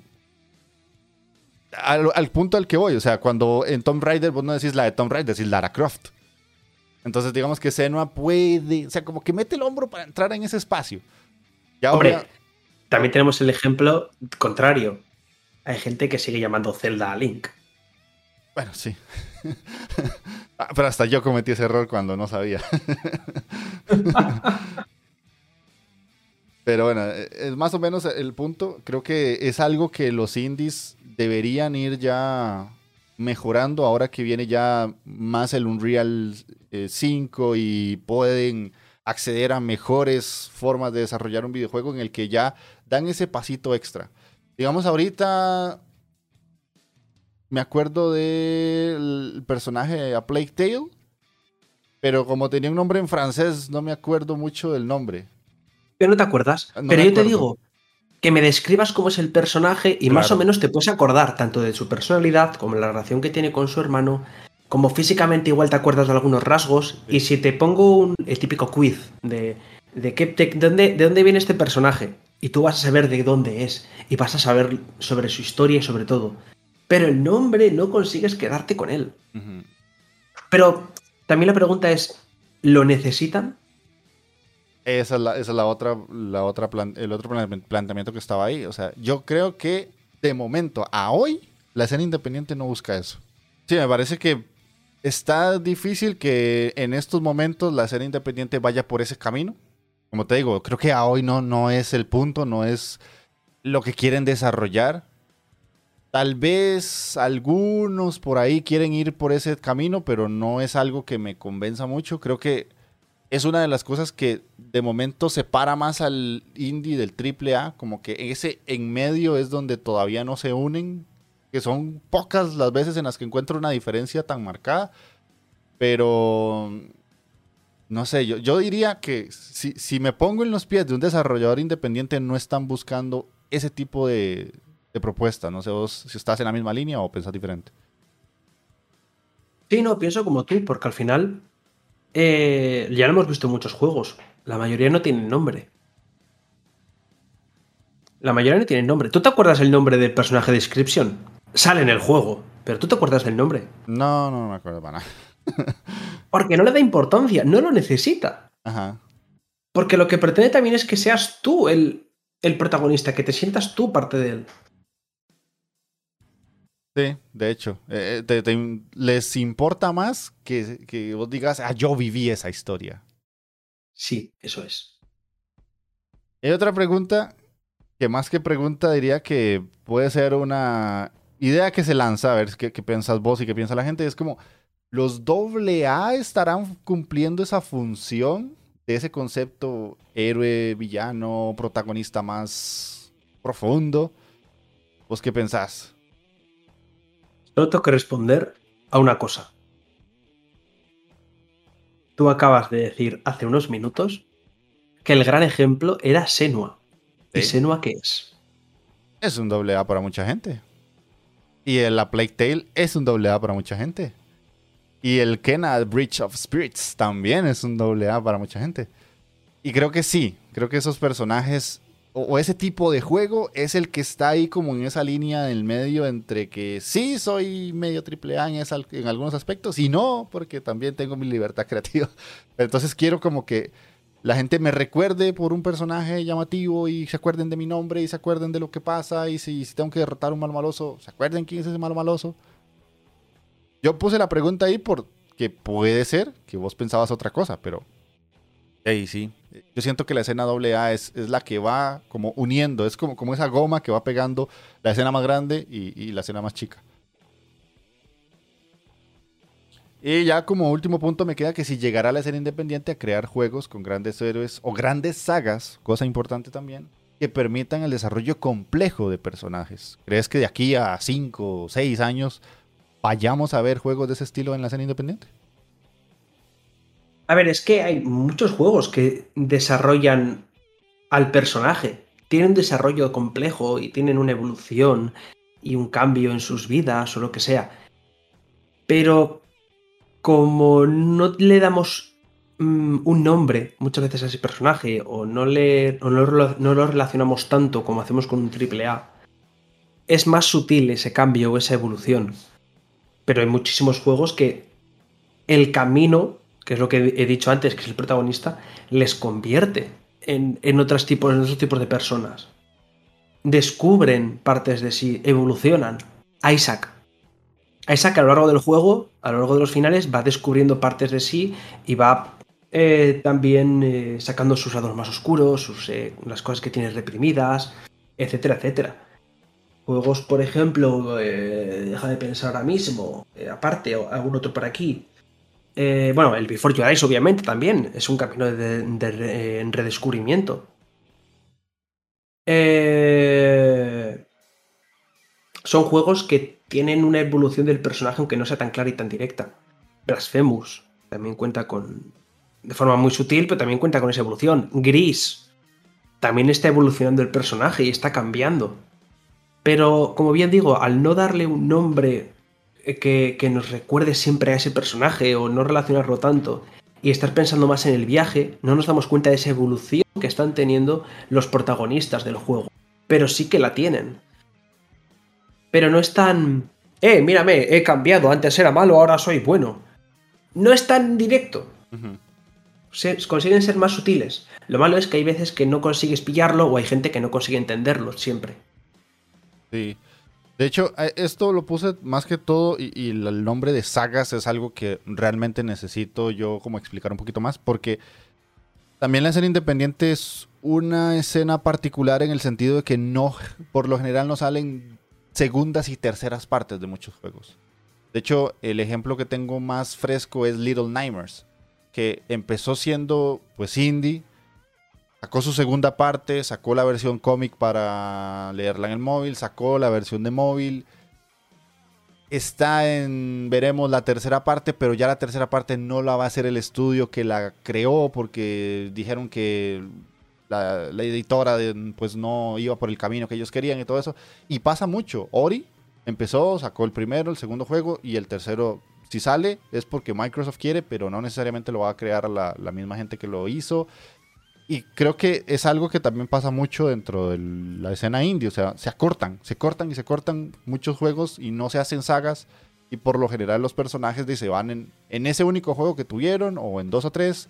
al, punto al que voy. O sea, cuando en Tomb Raider vos no decís la de Tomb Raider, decís Lara Croft. Entonces, digamos que Senua puede. O sea, como que mete el hombro para entrar en ese espacio. Ya Hombre, también tenemos el ejemplo contrario. Hay gente que sigue llamando Zelda a Link. Bueno, sí. Ah, pero hasta yo cometí ese error cuando no sabía. Pero bueno, es más o menos el punto. Creo que es algo que los indies deberían ir ya mejorando ahora que viene ya más el Unreal 5 eh, y pueden acceder a mejores formas de desarrollar un videojuego en el que ya dan ese pasito extra. Digamos, ahorita me acuerdo del personaje A Plague Tale, pero como tenía un nombre en francés, no me acuerdo mucho del nombre. Pero no te acuerdas. pero yo te digo que me describas cómo es el personaje y más o menos te puedes acordar tanto de su personalidad como la relación que tiene con su hermano, como físicamente igual te acuerdas de algunos rasgos. Y si te pongo un, el típico quiz de, de, qué, dónde, de dónde viene este personaje, y tú vas a saber de dónde es, y vas a saber sobre su historia y sobre todo. Pero el nombre no consigues quedarte con él. Pero también la pregunta es, ¿lo necesitan? Esa es la, otra, la otra el otro planteamiento que estaba ahí. O sea, yo creo que de momento a hoy, la escena independiente no busca eso. Sí, me parece que está difícil que en estos momentos la serie independiente vaya por ese camino. Como te digo, creo que a hoy no, no es el punto, no es lo que quieren desarrollar. Tal vez algunos por ahí quieren ir por ese camino, pero no es algo que me convenza mucho. Creo que es una de las cosas que de momento separa más al indie del triple A, como que ese en medio es donde todavía no se unen que son pocas las veces en las que encuentro una diferencia tan marcada, pero no sé, yo, yo diría que si, si, me pongo en los pies de un desarrollador independiente, no están buscando ese tipo de, de propuesta. No sé vos si estás en la misma línea o pensás diferente. Sí, no, pienso como tú, porque al final eh, ya lo hemos visto en muchos juegos. La mayoría no tienen nombre. La mayoría no tienen nombre. ¿Tú te acuerdas el nombre del personaje de Description? sale en el juego. Pero tú te acuerdas del nombre. No, no, me acuerdo para nada. Porque no le da importancia, no lo necesita. Ajá. Porque lo que pretende también es que seas tú el, el protagonista, que te sientas tú parte de él. Sí, de hecho. Eh, eh, les importa más que, que, vos digas, ah, yo viví esa historia. Sí, eso es. Hay otra pregunta que más que pregunta diría que puede ser una idea que se lanza, a ver qué, piensas vos y qué piensa la gente, es como, ¿los doble A estarán cumpliendo esa función de ese concepto héroe, villano, protagonista más profundo? ¿Vos qué pensás? Solo tengo que responder a una cosa. Tú acabas de decir hace unos minutos que el gran ejemplo era Senua. ¿Y Senua qué es? Es un doble A para mucha gente. Y el A Plague Tale es un doble A para mucha gente. Y el Kena Bridge of Spirits también es un doble A para mucha gente. Y creo que sí, creo que esos personajes o, ese tipo de juego es el que está ahí como en esa línea del medio entre que sí soy medio triple A en, algunos aspectos y no, porque también tengo mi libertad creativa. Entonces quiero como que la gente me recuerde por un personaje llamativo y se acuerden de mi nombre y se acuerden de lo que pasa y si, tengo que derrotar a un malo maloso, se acuerden quién es ese malo maloso. Yo puse la pregunta ahí porque puede ser que vos pensabas otra cosa, pero ahí sí. Yo siento que la escena AA es, es la que va como uniendo, es como, como esa goma que va pegando la escena más grande y la escena más chica. Y ya como último punto me queda que si llegara la escena independiente a crear juegos con grandes héroes o grandes sagas, cosa importante también, que permitan el desarrollo complejo de personajes. ¿Crees que de aquí a 5 o 6 años vayamos a ver juegos de ese estilo en la escena independiente? A ver, es que hay muchos juegos que desarrollan al personaje. Tienen un desarrollo complejo y tienen una evolución y un cambio en sus vidas o lo que sea. Pero como no le damos mm, un nombre muchas veces a ese personaje o no, le, no, lo, relacionamos tanto como hacemos con un triple A, es más sutil ese cambio o esa evolución. Pero hay muchísimos juegos que el camino, que es lo que he dicho antes, que es el protagonista, les convierte en, en, otros, tipos, en otros tipos de personas. Descubren partes de sí, evolucionan. Isaac, Isaac a lo largo del juego, a lo largo de los finales, va descubriendo partes de sí y va eh, también eh, sacando sus lados más oscuros, sus, eh, las cosas que tiene reprimidas, etcétera, etcétera. Juegos, por ejemplo, deja de pensar ahora mismo, aparte, algún otro por aquí. Eh, bueno, el Before Your Eyes, obviamente, también. Es un camino de, redescubrimiento. Eh, son juegos que tienen una evolución del personaje, aunque no sea tan clara y tan directa. Blasphemous también cuenta con. de forma muy sutil, pero también cuenta con esa evolución. Gris también está evolucionando el personaje y está cambiando. Pero, como bien digo, al no darle un nombre que, nos recuerde siempre a ese personaje o no relacionarlo tanto y estar pensando más en el viaje, no nos damos cuenta de esa evolución que están teniendo los protagonistas del juego. Pero sí que la tienen. Pero no es tan... Eh, mírame, he cambiado, antes era malo, ahora soy bueno. No es tan directo. consiguen ser más sutiles. Lo malo es que hay veces que no consigues pillarlo o hay gente que no consigue entenderlo siempre. Sí. De hecho, eh, esto lo puse más que todo y, el nombre de sagas es algo que realmente necesito yo como explicar un poquito más porque también la escena independiente es una escena particular en el sentido de que no, por lo general no salen segundas y terceras partes de muchos juegos. De hecho, el ejemplo que tengo más fresco es Little Nightmares, que empezó siendo pues indie, Sacó su segunda parte, sacó la versión cómic para leerla en el móvil, sacó la versión de móvil. Está en, veremos la tercera parte, pero ya la tercera parte no la va a hacer el estudio que la creó porque dijeron que la, editora pues no iba por el camino que ellos querían y todo eso. Y pasa mucho. Ori empezó, sacó el primero, el segundo juego y el tercero si sale es porque Microsoft quiere, pero no necesariamente lo va a crear la, la, misma gente que lo hizo y creo que es algo que también pasa mucho dentro de la escena indie. O sea, se acortan, se cortan y se cortan muchos juegos y no se hacen sagas. Y por lo general los personajes se van en, en ese único juego que tuvieron o en dos o tres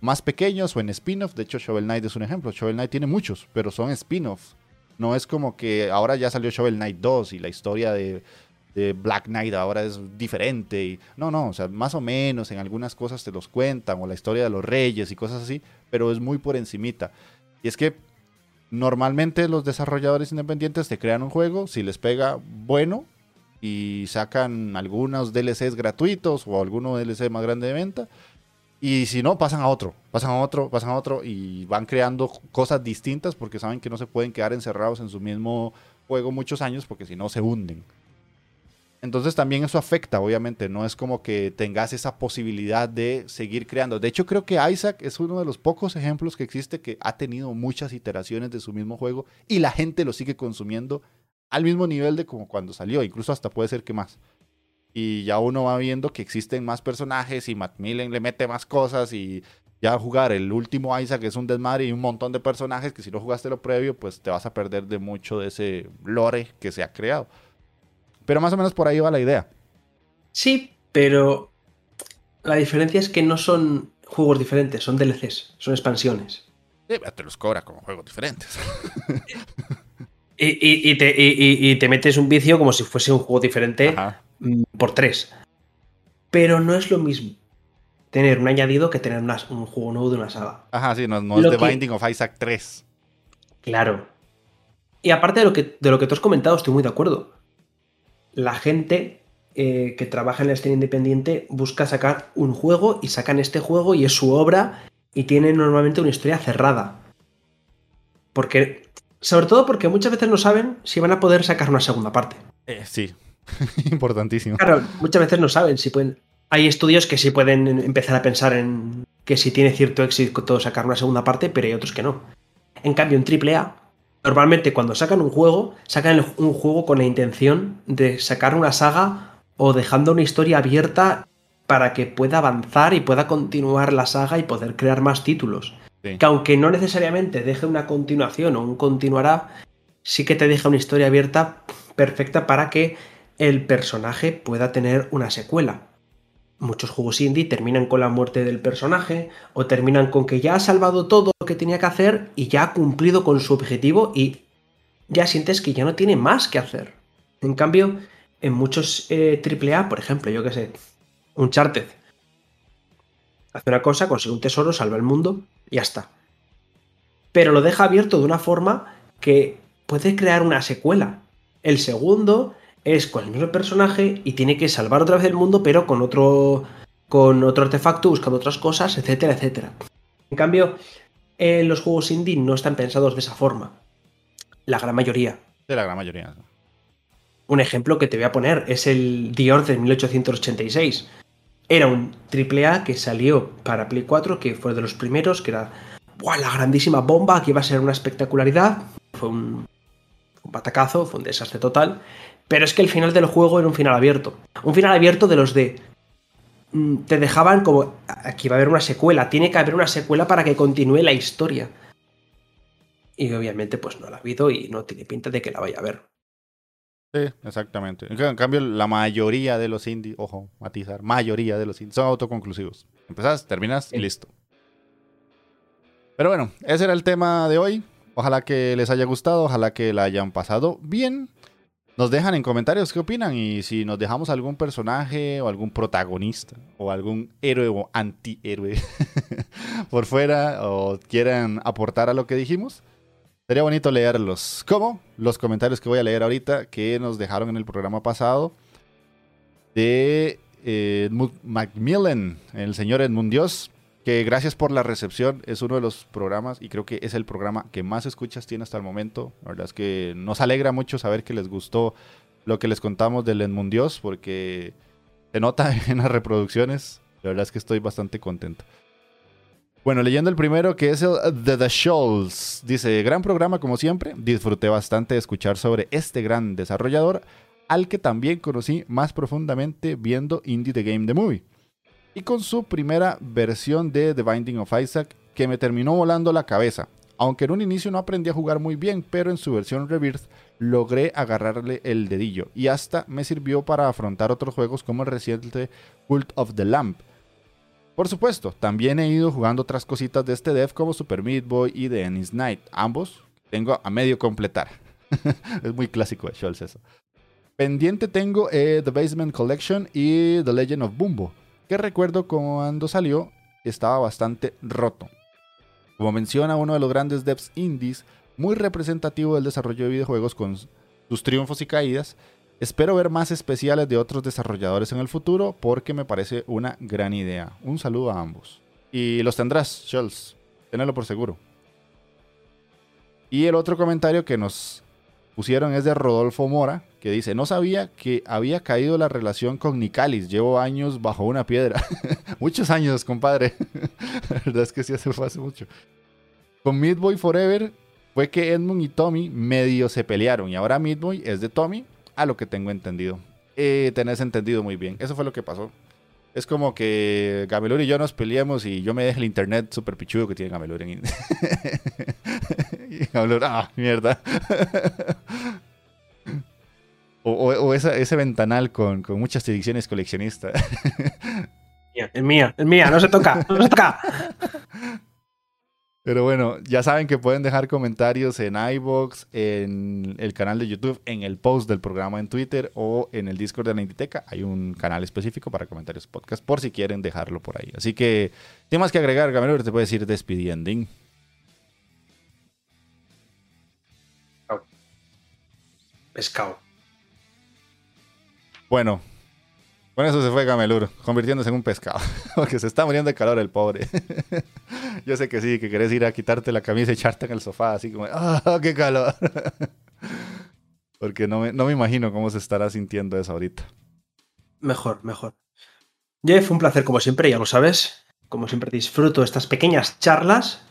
más pequeños o en spin-off. De hecho, Shovel Knight es un ejemplo. Shovel Knight tiene muchos, pero son spin-offs. No es como que ahora ya salió Shovel Knight 2 y la historia de Black Knight ahora es diferente. Y, no, no, o sea, más o menos en algunas cosas te los cuentan, o la historia de los reyes y cosas así, pero es muy por encimita. Y es que normalmente los desarrolladores independientes te crean un juego, si les pega bueno, y sacan algunos DLCs gratuitos o alguno DLC más grande de venta. Y si no, pasan a otro, pasan a otro, pasan a otro y van creando cosas distintas porque saben que no se pueden quedar encerrados en su mismo juego muchos años porque si no se hunden. Entonces también eso afecta, obviamente, no es como que tengas esa posibilidad de seguir creando. De hecho, creo que Isaac es uno de los pocos ejemplos que existe que ha tenido muchas iteraciones de su mismo juego y la gente lo sigue consumiendo al mismo nivel de como cuando salió, incluso hasta puede ser que más. Y ya uno va viendo que existen más personajes y Macmillan le mete más cosas y ya jugar el último Isaac es un desmadre y un montón de personajes que si no jugaste lo previo, pues te vas a perder de mucho de ese lore que se ha creado. Pero más o menos por ahí va la idea. Sí, pero la diferencia es que no son juegos diferentes, son DLCs, son expansiones. Sí, te los cobra como juegos diferentes. y, te, metes un vicio como si fuese un juego diferente mm, por tres. Pero no es lo mismo tener un añadido que tener un juego nuevo de una saga. Ajá, sí, no, es The Binding of Isaac 3. Claro. Y aparte de lo, que, de lo que tú has comentado, estoy muy de acuerdo la gente eh, que trabaja en la escena independiente busca sacar un juego y sacan este juego y es su obra y tiene normalmente una historia cerrada. Porque, sobre todo porque muchas veces no saben si van a poder sacar una segunda parte. Eh, sí, importantísimo. Claro, muchas veces no saben si pueden... Hay estudios que sí pueden empezar a pensar en que si tiene cierto éxito sacar una segunda parte, pero hay otros que no. En cambio, en AAA Normalmente cuando sacan un juego, sacan un juego con la intención de sacar una saga o dejando una historia abierta para que pueda avanzar y pueda continuar la saga y poder crear más títulos. Que aunque no necesariamente deje una continuación o un continuará, sí que te deja una historia abierta perfecta para que el personaje pueda tener una secuela muchos juegos indie terminan con la muerte del personaje o terminan con que ya ha salvado todo lo que tenía que hacer y ya ha cumplido con su objetivo y ya sientes que ya no tiene más que hacer. En cambio, en muchos eh, AAA, por ejemplo, yo que sé, Uncharted, hace una cosa, consigue un tesoro, salva el mundo y ya está. Pero lo deja abierto de una forma que puede crear una secuela. El segundo es con el mismo personaje y tiene que salvar otra vez el mundo, pero con otro con otro artefacto, buscando otras cosas, etcétera, etcétera. En cambio, eh, los juegos indie no están pensados de esa forma. La gran mayoría. De la gran mayoría. Un ejemplo que te voy a poner es el The Order 1886. Era un AAA que salió para Play 4, que fue de los primeros, que era la grandísima bomba, que iba a ser una espectacularidad. Fue un, un batacazo, fue un desastre total. Pero es que el final del juego era un final abierto. Un final abierto de los de. Mm, te dejaban como. Aquí va a haber una secuela. Tiene que haber una secuela para que continúe la historia. Y obviamente, pues no la ha habido y no tiene pinta de que la vaya a ver. Sí, exactamente. En cambio, la mayoría de los indies, ojo, matizar, mayoría de los indies son autoconclusivos. Empezás, terminas y listo. Pero bueno, ese era el tema de hoy. Ojalá que les haya gustado, ojalá que la hayan pasado bien. Nos dejan en comentarios qué opinan y si nos dejamos algún personaje o algún protagonista o algún héroe o antihéroe por fuera o quieran aportar a lo que dijimos. Sería bonito leerlos. ¿Cómo? Los comentarios que voy a leer ahorita que nos dejaron en el programa pasado de eh, Macmillan, el señor Edmund Dios, que gracias por la recepción, es uno de los programas y creo que es el programa que más escuchas tiene hasta el momento. La verdad es que nos alegra mucho saber que les gustó lo que les contamos del Edmundios porque se nota en las reproducciones. La verdad es que estoy bastante contento. Bueno, leyendo el primero que es el The The Shoals. Dice, gran programa como siempre. Disfruté bastante de escuchar sobre este gran desarrollador al que también conocí más profundamente viendo Indie The Game The Movie y con su primera versión de The Binding of Isaac que me terminó volando la cabeza. Aunque en un inicio no aprendí a jugar muy bien, pero en su versión Rebirth logré agarrarle el dedillo y hasta me sirvió para afrontar otros juegos como el reciente Cult of the Lamp. Por supuesto, también he ido jugando otras cositas de este dev como Super Meat Boy y The Ennis Night. Ambos tengo a medio completar. es muy clásico de Scholz eso. Pendiente tengo eh, The Basement Collection y The Legend of Bumbo que recuerdo cuando salió estaba bastante roto. Como menciona uno de los grandes devs indies, muy representativo del desarrollo de videojuegos con sus triunfos y caídas, espero ver más especiales de otros desarrolladores en el futuro porque me parece una gran idea. Un saludo a ambos. Y los tendrás, Scholz, tenelo por seguro. Y el otro comentario que nos pusieron es de Rodolfo Mora, que dice, no sabía que había caído la relación con Nicalis, llevo años bajo una piedra. Muchos años, compadre. la verdad es que sí, hace mucho. Con Midboy Forever fue que Edmund y Tommy medio se pelearon y ahora Midboy es de Tommy, a lo que tengo entendido. Eh, tenés entendido muy bien, eso fue lo que pasó. Es como que Gamelur y yo nos peleamos y yo me dejo el internet súper pichudo que tiene Gamelur en... y Gamelur, ah, mierda. O, ese ventanal con, muchas ediciones coleccionistas. es mía, es mía, no se toca, no se toca. Pero bueno, ya saben que pueden dejar comentarios en iBox, en el canal de YouTube, en el post del programa en Twitter o en el Discord de la Inditeca. Hay un canal específico para comentarios podcast por si quieren dejarlo por ahí. Así que, ¿qué más que agregar, Gamero? Te puedes ir despidiendo. Pescado. Bueno, con eso se fue Gamelur, convirtiéndose en un pescado. Porque se está muriendo de calor el pobre. Yo sé que sí, que querés ir a quitarte la camisa y echarte en el sofá, así como, ¡ah, qué calor! Porque no me, no me imagino cómo se estará sintiendo eso ahorita. Mejor, mejor. Jeff, un placer como siempre, ya lo sabes. Como siempre disfruto estas pequeñas charlas.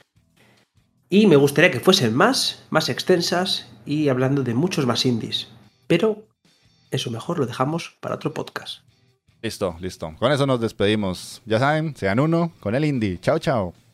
Y me gustaría que fuesen más, más extensas y hablando de muchos más indies. Pero eso mejor lo dejamos para otro podcast. Listo, listo. Con eso nos despedimos. Ya saben, sean uno con el indie. Chao, chao.